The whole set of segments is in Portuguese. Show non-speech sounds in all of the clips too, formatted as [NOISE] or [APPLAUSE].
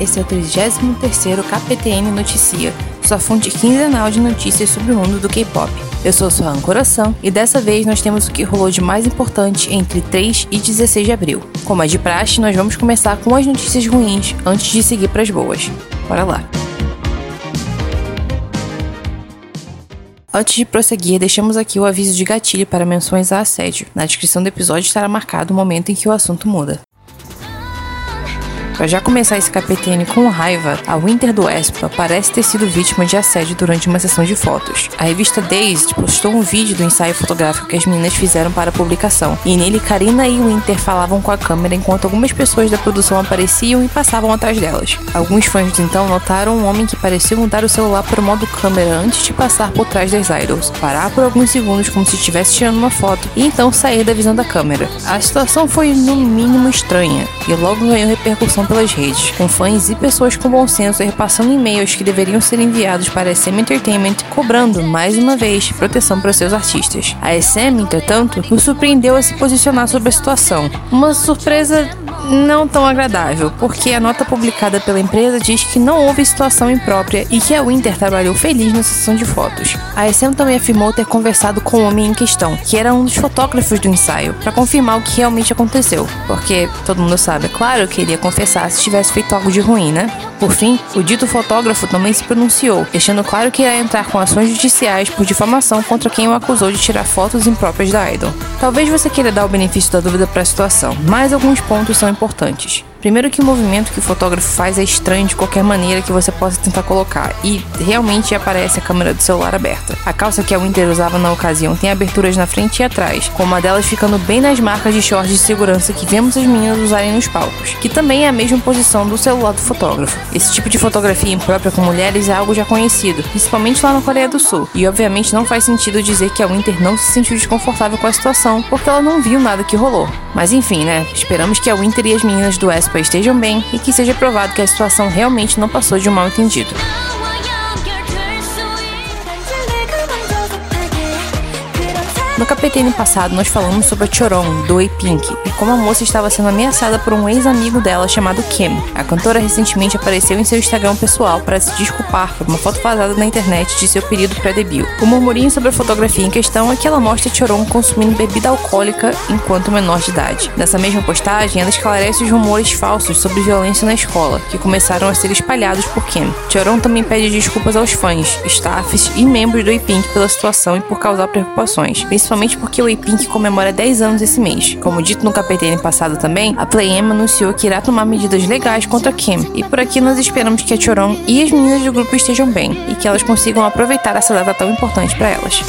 esse é o 33º KPTN Noticia, sua fonte quinzenal de notícias sobre o mundo do K-pop. Eu sou sua Coração e dessa vez nós temos o que rolou de mais importante entre 3 e 16 de abril. Como é de praxe, nós vamos começar com as notícias ruins antes de seguir para as boas. Bora lá! Antes de prosseguir, deixamos aqui o aviso de gatilho para menções a assédio. Na descrição do episódio estará marcado o momento em que o assunto muda. Para já começar esse KPTN com raiva, a Winter do Espa parece ter sido vítima de assédio durante uma sessão de fotos. A revista Dazed postou um vídeo do ensaio fotográfico que as meninas fizeram para a publicação, e nele Karina e Winter falavam com a câmera enquanto algumas pessoas da produção apareciam e passavam atrás delas. Alguns fãs então notaram um homem que parecia mudar o celular para o modo câmera antes de passar por trás das idols, parar por alguns segundos como se estivesse tirando uma foto e então sair da visão da câmera. A situação foi no mínimo estranha e logo ganhou repercussão pelas redes, com fãs e pessoas com bom senso repassando e-mails que deveriam ser enviados para a SM Entertainment, cobrando, mais uma vez, proteção para seus artistas. A SM, entretanto, nos surpreendeu a se posicionar sobre a situação. Uma surpresa não tão agradável, porque a nota publicada pela empresa diz que não houve situação imprópria e que a Winter trabalhou feliz na sessão de fotos. A SM também afirmou ter conversado com o homem em questão, que era um dos fotógrafos do ensaio, para confirmar o que realmente aconteceu, porque todo mundo sabe, é claro que ele ia confessar se tivesse feito algo de ruim, né? Por fim, o dito fotógrafo também se pronunciou, deixando claro que irá entrar com ações judiciais por difamação contra quem o acusou de tirar fotos impróprias da idol. Talvez você queira dar o benefício da dúvida para a situação, mas alguns pontos são importantes. Primeiro que o movimento que o fotógrafo faz é estranho de qualquer maneira que você possa tentar colocar, e realmente aparece a câmera do celular aberta. A calça que a Winter usava na ocasião tem aberturas na frente e atrás, com uma delas ficando bem nas marcas de shorts de segurança que vemos as meninas usarem nos palcos, que também é a mesma posição do celular do fotógrafo. Esse tipo de fotografia imprópria com mulheres é algo já conhecido, principalmente lá na Coreia do Sul, e obviamente não faz sentido dizer que a Winter não se sentiu desconfortável com a situação, porque ela não viu nada que rolou. Mas enfim, né? Esperamos que a Winter e as meninas do Espa estejam bem e que seja provado que a situação realmente não passou de um mal entendido. No KPTN passado, nós falamos sobre a Choron, do A-Pink, e como a moça estava sendo ameaçada por um ex-amigo dela chamado Kim. A cantora recentemente apareceu em seu Instagram pessoal para se desculpar por uma foto vazada na internet de seu período pré-debut. O murmurinho sobre a fotografia em questão é que ela mostra Choron consumindo bebida alcoólica enquanto menor de idade. Nessa mesma postagem, ela esclarece os rumores falsos sobre violência na escola, que começaram a ser espalhados por Kim. Choron também pede desculpas aos fãs, staffs e membros do A-Pink pela situação e por causar preocupações, porque o A-Pink comemora 10 anos esse mês. Como dito no KPTN passado também, a Play-M anunciou que irá tomar medidas legais contra Kim. E por aqui nós esperamos que a Choron e as meninas do grupo estejam bem e que elas consigam aproveitar essa data tão importante para elas.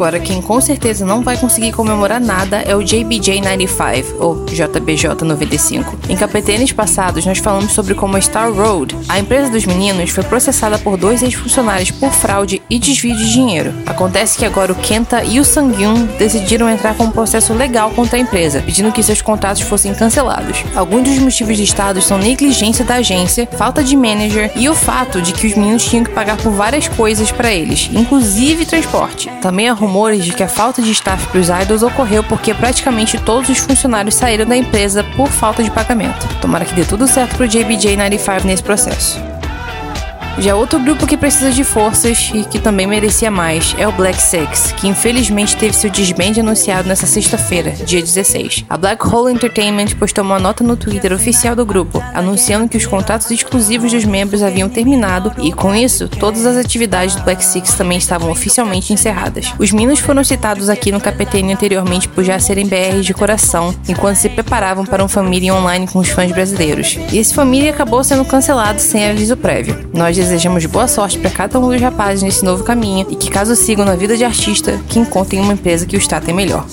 Agora, quem com certeza não vai conseguir comemorar nada é o JBJ95, ou JBJ95. Em capetênis passados, nós falamos sobre como a Star Road, a empresa dos meninos, foi processada por dois ex-funcionários por fraude e desvio de dinheiro. Acontece que agora o Kenta e o Sangyun decidiram entrar com um processo legal contra a empresa, pedindo que seus contratos fossem cancelados. Alguns dos motivos listados são negligência da agência, falta de manager e o fato de que os meninos tinham que pagar por várias coisas para eles, inclusive transporte. Também há rumores de que a falta de staff para os idols ocorreu porque praticamente todos os funcionários saíram da empresa por falta de pagamento. Tomara que dê tudo certo pro JBJ95 nesse processo. Já outro grupo que precisa de forças e que também merecia mais é o Black Six, que infelizmente teve seu desband anunciado nesta sexta-feira, dia 16. A Black Hole Entertainment postou uma nota no Twitter oficial do grupo, anunciando que os contratos exclusivos dos membros haviam terminado e, com isso, todas as atividades do Black Six também estavam oficialmente encerradas. Os Minos foram citados aqui no KPTN anteriormente por já serem BRs de coração, enquanto se preparavam para um família online com os fãs brasileiros. E esse família acabou sendo cancelado sem aviso prévio. Nós desejamos boa sorte para cada um dos rapazes nesse novo caminho e que, caso sigam na vida de artista, que encontrem uma empresa que os tratem melhor.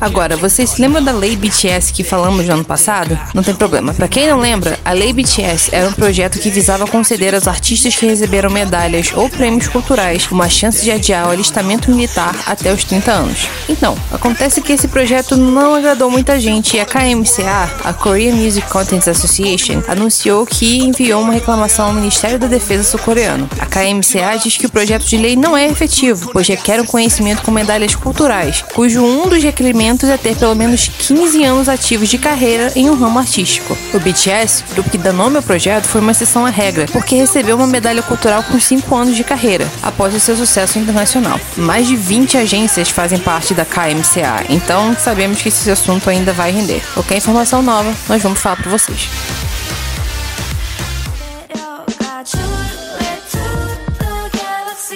Agora, vocês se lembram da Lei BTS que falamos no ano passado? Não tem problema. Para quem não lembra, a Lei BTS era um projeto que visava conceder aos artistas que receberam medalhas ou prêmios culturais uma chance de adiar o alistamento militar até os 30 anos. Então, acontece que esse projeto não agradou muita gente e a KMCA, a Korean Music Content Association, anunciou que enviou uma reclamação ao Ministério da Defesa sul-coreano. A KMCA diz que o projeto de lei não é efetivo, pois requer um conhecimento com medalhas culturais, cujo um dos requerimentos é ter pelo menos 15 anos ativos de carreira em um ramo artístico. O BTS, grupo que dá nome ao projeto, foi uma exceção à regra, porque recebeu uma medalha cultural com 5 anos de carreira, após o seu sucesso internacional. Mais de 20 agências fazem parte da KMCA, então sabemos que esse assunto ainda vai render. Qualquer informação nova, nós vamos falar para vocês.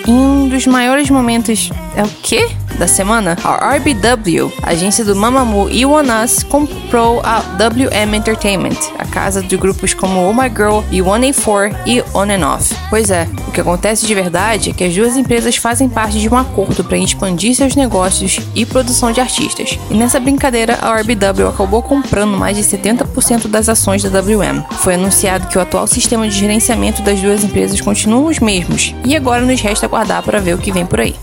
um dos maiores momentos. É o quê? Da semana, a RBW, agência do Mamamoo e One Us, comprou a WM Entertainment, a casa de grupos como Oh My Girl e 1A4 e On and Off. Pois é, o que acontece de verdade é que as duas empresas fazem parte de um acordo para expandir seus negócios e produção de artistas. E nessa brincadeira, a RBW acabou comprando mais de 70% das ações da WM. Foi anunciado que o atual sistema de gerenciamento das duas empresas continua os mesmos, e agora nos resta aguardar para ver o que vem por aí.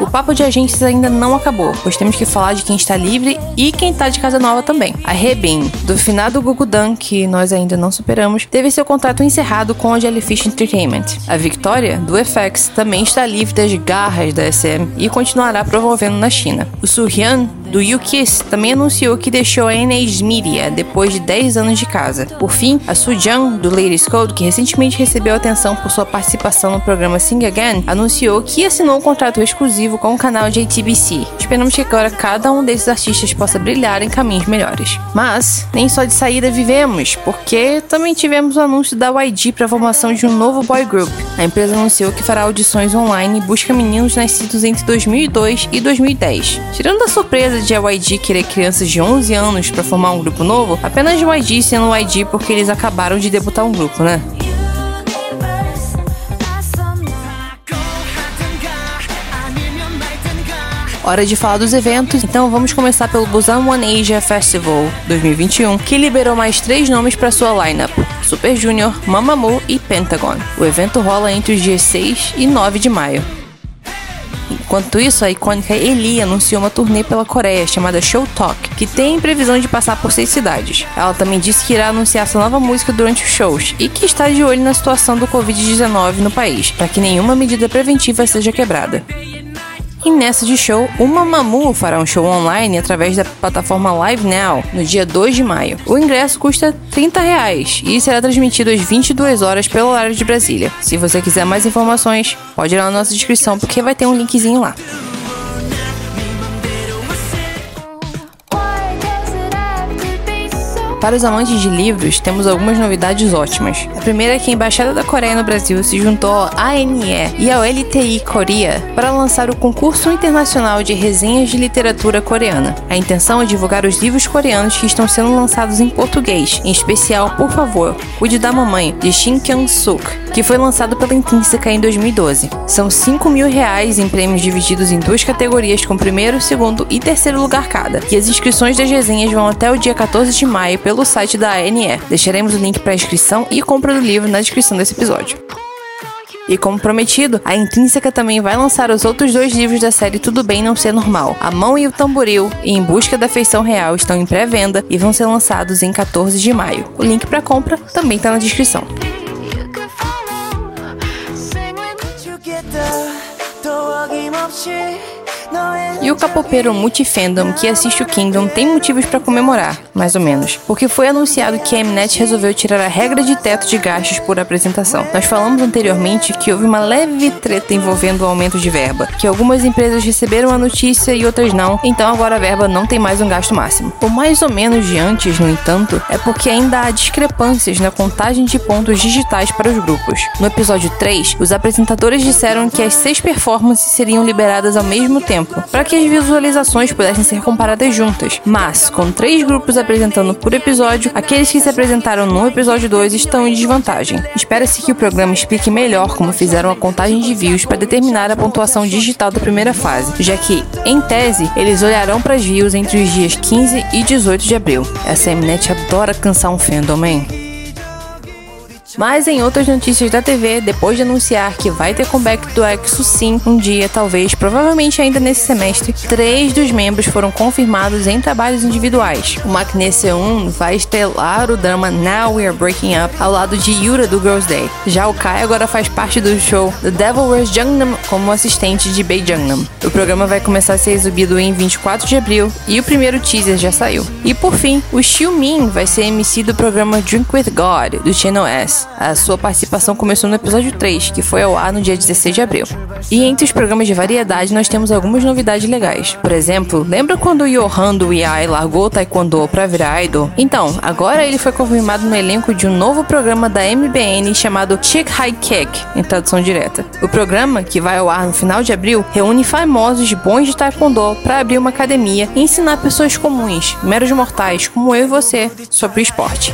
O papo de agências ainda não acabou, pois temos que falar de quem está livre e quem está de casa nova também. A Rebin, do finado Gugudan, que nós ainda não superamos, teve seu contrato encerrado com a Jellyfish Entertainment. A Victoria, do FX, também está livre das garras da SM e continuará promovendo na China. O Surhyun, do YouKiss, também anunciou que deixou a NH Media depois de 10 anos de casa. Por fim, a Sujang, do Ladies Code, que recentemente recebeu atenção por sua participação no programa Sing Again, anunciou que assinou um contrato exclusivo exclusivo com o canal JTBC. Esperamos que agora cada um desses artistas possa brilhar em caminhos melhores. Mas nem só de saída vivemos, porque também tivemos o anúncio da YG para a formação de um novo boy group. A empresa anunciou que fará audições online e busca meninos nascidos entre 2002 e 2010. Tirando a surpresa de a YG querer crianças de 11 anos para formar um grupo novo, apenas YG sendo YG porque eles acabaram de debutar um grupo, né? Hora de falar dos eventos, então vamos começar pelo Busan One Asia Festival 2021, que liberou mais três nomes para sua lineup: Super Junior, Mamamoo e Pentagon. O evento rola entre os dias 6 e 9 de maio. Enquanto isso, a icônica Eli anunciou uma turnê pela Coreia chamada Show Talk, que tem previsão de passar por seis cidades. Ela também disse que irá anunciar sua nova música durante os shows e que está de olho na situação do Covid-19 no país, para que nenhuma medida preventiva seja quebrada. E nessa de show, o Mamamoo fará um show online através da plataforma Live Now no dia 2 de maio. O ingresso custa 30 reais e será transmitido às 22 horas pelo horário de Brasília. Se você quiser mais informações, pode ir na nossa descrição porque vai ter um linkzinho lá. Para os amantes de livros, temos algumas novidades ótimas. A primeira é que a Embaixada da Coreia no Brasil se juntou ao ANE e ao LTI Coreia para lançar o Concurso Internacional de Resenhas de Literatura Coreana. A intenção é divulgar os livros coreanos que estão sendo lançados em português, em especial Por Favor, Cuide da Mamãe, de Shin Kyung-suk, que foi lançado pela Intrínseca em 2012. São 5 mil reais em prêmios divididos em duas categorias com primeiro, segundo e terceiro lugar cada, e as inscrições das resenhas vão até o dia 14 de maio pelo site da ANE. Deixaremos o link para inscrição e compra do livro na descrição desse episódio. E como prometido, a Intrínseca também vai lançar os outros dois livros da série Tudo Bem Não Ser Normal. A Mão e o Tamboril e Em Busca da Feição Real estão em pré-venda e vão ser lançados em 14 de maio. O link para compra também está na descrição. noite. E o capopeiro multifandom que assiste o Kingdom tem motivos para comemorar, mais ou menos, porque foi anunciado que a Mnet resolveu tirar a regra de teto de gastos por apresentação. Nós falamos anteriormente que houve uma leve treta envolvendo o aumento de verba, que algumas empresas receberam a notícia e outras não, então agora a verba não tem mais um gasto máximo. O mais ou menos de antes, no entanto, é porque ainda há discrepâncias na contagem de pontos digitais para os grupos. No episódio 3, os apresentadores disseram que as seis performances seriam liberadas ao mesmo tempo para que as visualizações pudessem ser comparadas juntas. Mas, com três grupos apresentando por episódio, aqueles que se apresentaram no episódio 2 estão em desvantagem. Espera-se que o programa explique melhor como fizeram a contagem de views para determinar a pontuação digital da primeira fase, já que, em tese, eles olharão para as views entre os dias 15 e 18 de abril. Essa Mnet adora cansar um fandom, hein? Mas em outras notícias da TV, depois de anunciar que vai ter comeback do EXO sim, um dia, talvez, provavelmente ainda nesse semestre, três dos membros foram confirmados em trabalhos individuais. O Maknae Seun vai estelar o drama Now We Are Breaking Up ao lado de Yura do Girls' Day. Já o Kai agora faz parte do show The Devil Wears Jungnam como assistente de Bae Jungnam. O programa vai começar a ser exibido em 24 de abril e o primeiro teaser já saiu. E por fim, o Xiumin vai ser MC do programa Drink With God do Channel S. A sua participação começou no episódio 3, que foi ao ar no dia 16 de abril. E entre os programas de variedade, nós temos algumas novidades legais. Por exemplo, lembra quando o Johan do IAI largou o Taekwondo para virar idol? Então, agora ele foi confirmado no elenco de um novo programa da MBN chamado Chick High Kick, em tradução direta. O programa, que vai ao ar no final de abril, reúne famosos bons de Taekwondo para abrir uma academia e ensinar pessoas comuns, meros mortais como eu e você, sobre o esporte.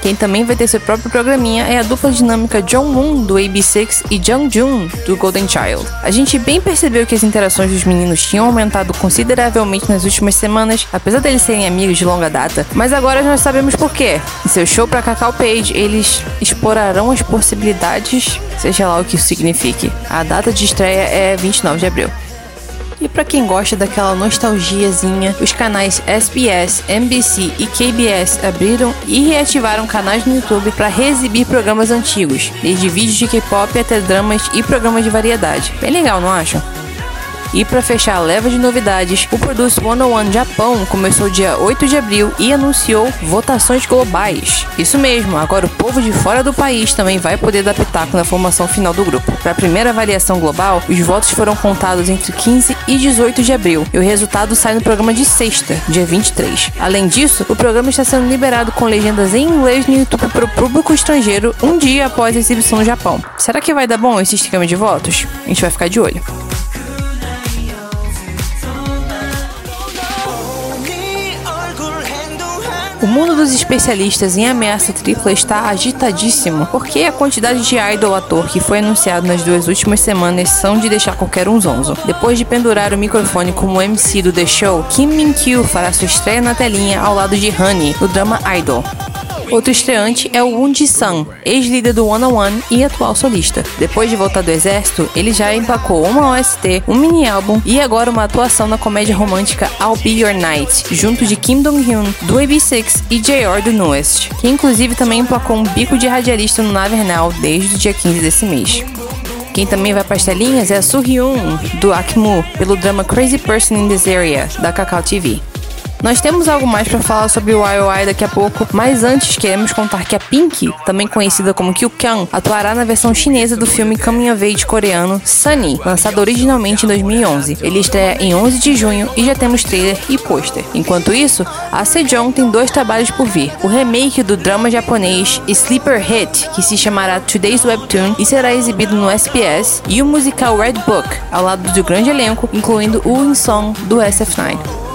Quem também vai ter seu próprio programinha é a dupla dinâmica John Moon do AB6 e Jung Jun do Golden Child. A gente bem percebeu que as interações dos meninos tinham aumentado consideravelmente nas últimas semanas, apesar deles serem amigos de longa data, mas agora nós sabemos por quê. Em seu show para Cacau Page, eles explorarão as possibilidades, seja lá o que isso signifique. A data de estreia é 29 de abril. E para quem gosta daquela nostalgiazinha, os canais SBS, NBC e KBS abriram e reativaram canais no YouTube para reexibir programas antigos, desde vídeos de K-pop até dramas e programas de variedade. Bem legal, não acham? E para fechar a leva de novidades, o Produce 101 Japão começou dia 8 de abril e anunciou votações globais. Isso mesmo, agora o povo de fora do país também vai poder dar pitaco na formação final do grupo. Para a primeira avaliação global, os votos foram contados entre 15 e 18 de abril e o resultado sai no programa de sexta, dia 23. Além disso, o programa está sendo liberado com legendas em inglês no YouTube para o público estrangeiro um dia após a exibição no Japão. Será que vai dar bom esse esquema de votos? A gente vai ficar de olho. O mundo dos especialistas em ameaça tripla está agitadíssimo, porque a quantidade de idol ator que foi anunciado nas duas últimas semanas são de deixar qualquer um zonzo. Depois de pendurar o microfone como MC do The Show, Kim Min-kyu fará sua estreia na telinha ao lado de Honey, no drama Idol. Outro estreante é o Woon Ji-sun, ex-líder do One on One e atual solista. Depois de voltar do exército, ele já empacou uma OST, um mini-álbum e agora uma atuação na comédia romântica I'll Be Your Night, junto de Kim Dong-hyun, do AB6 e J.R. do Newest, que inclusive também emplacou um bico de radialista no Navernal desde o dia 15 desse mês. Quem também vai para as telinhas é a Soo-hyun, do Akmu, pelo drama Crazy Person in This Area, da Kakao TV. Nós temos algo mais para falar sobre o YOI daqui a pouco, mas antes queremos contar que a Pink, também conhecida como Kyukyang, atuará na versão chinesa do filme Coming Age coreano Sunny, lançado originalmente em 2011. Ele estreia em 11 de junho e já temos trailer e pôster. Enquanto isso, a Sejong tem dois trabalhos por vir: o remake do drama japonês Sleeper Hit, que se chamará Today's Webtoon e será exibido no SPS, e o musical Red Book, ao lado do grande elenco, incluindo o In Song do SF9.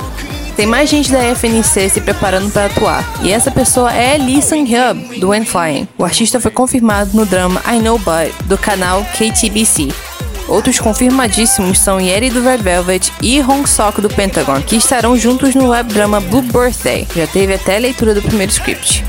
Tem mais gente da FNC se preparando para atuar, e essa pessoa é Lee Sang-hyub, do When Flying. O artista foi confirmado no drama I Know But, do canal KTBC. Outros confirmadíssimos são Yeri do Red Velvet e Hong Sok do Pentagon, que estarão juntos no web drama Blue Birthday. Já teve até a leitura do primeiro script.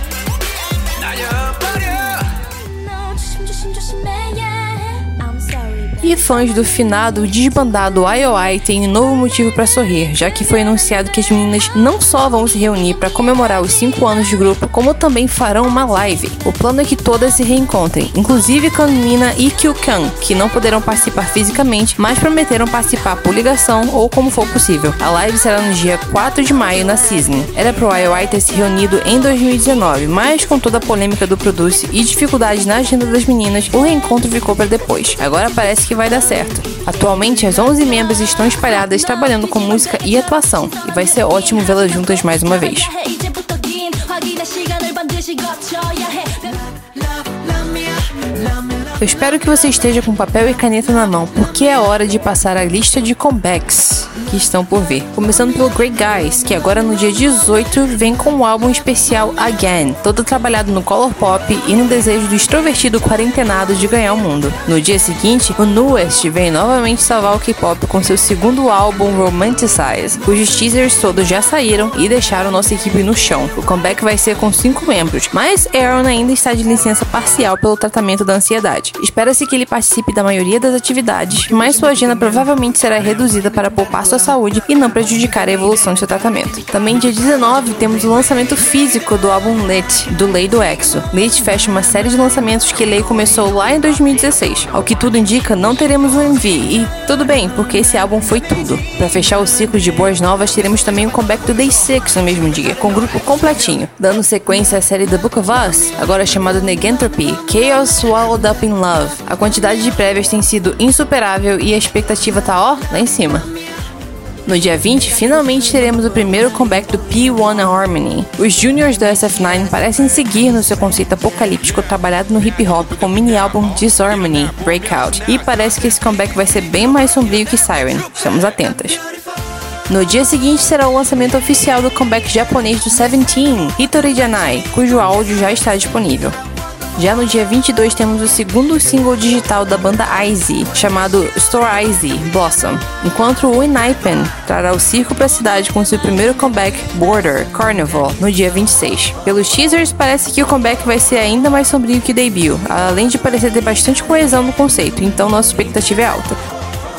E fãs do finado desbandado IOI têm novo motivo para sorrir, já que foi anunciado que as meninas não só vão se reunir para comemorar os 5 anos de grupo, como também farão uma live. O plano é que todas se reencontrem, inclusive Kanmina e Kyu-kan, que não poderão participar fisicamente, mas prometeram participar por ligação ou como for possível. A live será no dia 4 de maio na Cisne. Era pro IOI ter se reunido em 2019, mas com toda a polêmica do Produce e dificuldades na agenda das meninas, o reencontro ficou para depois. Agora parece que que vai dar certo. Atualmente, as 11 membros estão espalhadas trabalhando com música e atuação, e vai ser ótimo vê-las juntas mais uma vez. Eu espero que você esteja com papel e caneta na mão, porque é hora de passar a lista de comebacks que estão por vir. Começando pelo Great Guys, que agora no dia 18 vem com um álbum especial Again, todo trabalhado no color pop e no desejo do extrovertido quarentenado de ganhar o mundo. No dia seguinte, o Newest vem novamente salvar o K-pop com seu segundo álbum Romanticize, cujos teasers todos já saíram e deixaram nossa equipe no chão. O comeback vai ser com cinco membros, mas Aaron ainda está de licença parcial pelo tratamento da ansiedade. Espera-se que ele participe da maioria das atividades, mas sua agenda provavelmente será reduzida para poupar sua saúde e não prejudicar a evolução de seu tratamento. Também dia 19 temos o lançamento físico do álbum Lit, do Lei do Exo. Lit fecha uma série de lançamentos que Lei começou lá em 2016. Ao que tudo indica, não teremos o MV, e tudo bem, porque esse álbum foi tudo. Para fechar o ciclo de boas novas, teremos também o comeback do Day 6 no mesmo dia, com o grupo completinho, dando sequência à série The Book of Us, agora chamado Negentropy, Chaos Swallowed Up in Love. A quantidade de prévias tem sido insuperável e a expectativa tá ó, lá em cima. No dia 20, finalmente teremos o primeiro comeback do P1 Harmony. Os juniors do SF9 parecem seguir no seu conceito apocalíptico trabalhado no hip hop com o mini álbum Disharmony Breakout, e parece que esse comeback vai ser bem mais sombrio que Siren. Estamos atentas. No dia seguinte será o lançamento oficial do comeback japonês do Seventeen, Hitori Janai, cujo áudio já está disponível. Já no dia 22 temos o segundo single digital da banda IZ, chamado Store IZ Blossom, enquanto o Inaipen trará o circo para a cidade com seu primeiro comeback Border Carnival no dia 26. Pelos teasers parece que o comeback vai ser ainda mais sombrio que o debut, além de parecer ter bastante coesão no conceito, então nossa expectativa é alta.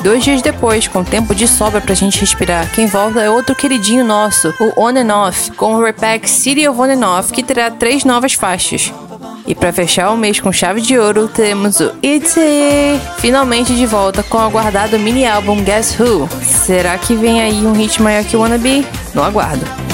Dois dias depois, com tempo de sobra pra gente respirar, quem volta é outro queridinho nosso, o On and Off, com o repack City of On and Off, que terá três novas faixas. E para fechar o mês com chave de ouro, temos o ITZY finalmente de volta com o aguardado mini álbum Guess Who. Será que vem aí um hit maior que Wannabe? No aguardo.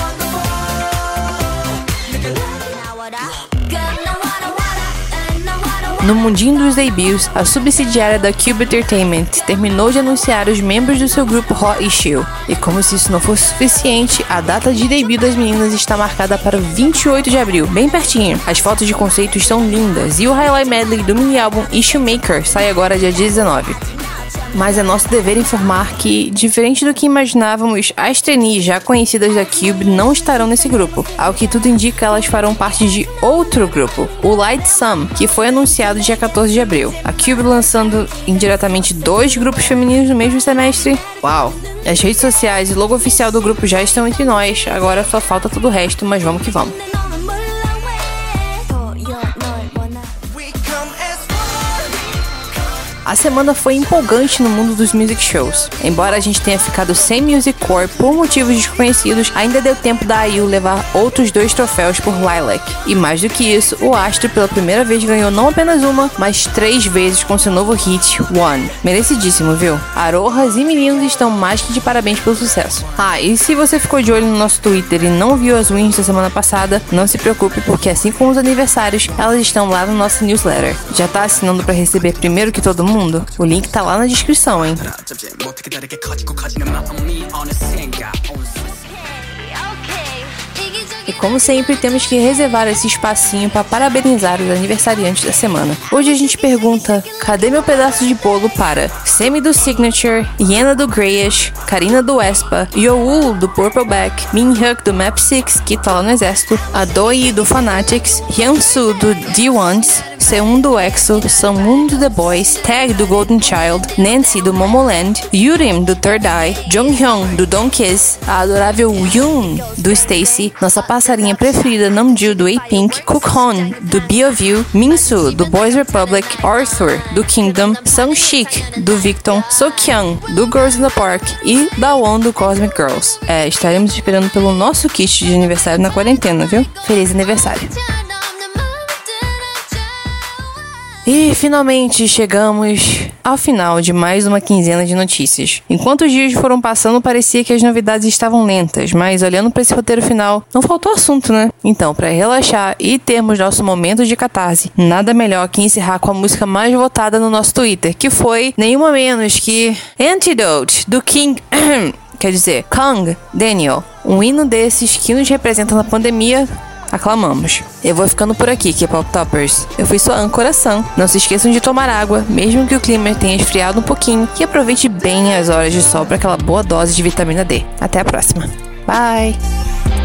No mundinho dos debuts, a subsidiária da Cube Entertainment terminou de anunciar os membros do seu grupo Hot Issue. E como se isso não fosse suficiente, a data de debut das meninas está marcada para 28 de abril, bem pertinho. As fotos de conceito estão lindas e o highlight medley do mini álbum Issue Maker sai agora dia 19 mas é nosso dever informar que, diferente do que imaginávamos, as trainees já conhecidas da Cube não estarão nesse grupo. Ao que tudo indica, elas farão parte de outro grupo, o Light Sum, que foi anunciado dia 14 de abril. A Cube lançando indiretamente dois grupos femininos no mesmo semestre. Uau! As redes sociais e logo oficial do grupo já estão entre nós, agora só falta todo o resto, mas vamos que vamos. A semana foi empolgante no mundo dos music shows. Embora a gente tenha ficado sem Music Core por motivos desconhecidos, ainda deu tempo da IU levar outros dois troféus por Lilac. E mais do que isso, o Astro pela primeira vez ganhou não apenas uma, mas três vezes com seu novo hit, One. Merecidíssimo, viu? Arohas e meninos estão mais que de parabéns pelo sucesso. Ah, e se você ficou de olho no nosso Twitter e não viu as wins da semana passada, não se preocupe, porque assim como os aniversários, elas estão lá no nosso newsletter. Já tá assinando para receber primeiro que todo mundo? Mundo. O link tá lá na descrição, hein? E como sempre, temos que reservar esse espacinho para parabenizar os aniversariantes da semana. Hoje a gente pergunta: cadê meu pedaço de bolo para Semi do Signature, Yena do Greyish, Karina do Espa, Youl do Purpleback, Minhyuk do Map 6, que tá lá no exército, Adoi do Fanatics, Hyunsu do D1s, Seun do EXO, Sammoon do The Boys, Tag do Golden Child, Nancy do Momoland, Yurim do Third Eye, Jonghyun do Don't Kiss, a adorável Yoon do Stacy, nossa passarinha preferida Namjoon do A-Pink, Kukhon do You, Minsu do Boys Republic, Arthur do Kingdom, Sung Shik do Victon, Sokyung do Girls in the Park e Dawon do Cosmic Girls. É, estaremos esperando pelo nosso kit de aniversário na quarentena, viu? Feliz aniversário! E finalmente chegamos ao final de mais uma quinzena de notícias. Enquanto os dias foram passando, parecia que as novidades estavam lentas, mas olhando para esse roteiro final, não faltou assunto, né? Então, para relaxar e termos nosso momento de catarse, nada melhor que encerrar com a música mais votada no nosso Twitter, que foi nenhuma menos que Antidote do King. [CLEARS THROAT] quer dizer, Kang Daniel. Um hino desses que nos representa na pandemia aclamamos. Eu vou ficando por aqui, K-Pop Toppers. Eu fui sua âncoração. Não se esqueçam de tomar água, mesmo que o clima tenha esfriado um pouquinho, e aproveite bem as horas de sol para aquela boa dose de vitamina D. Até a próxima. Bye!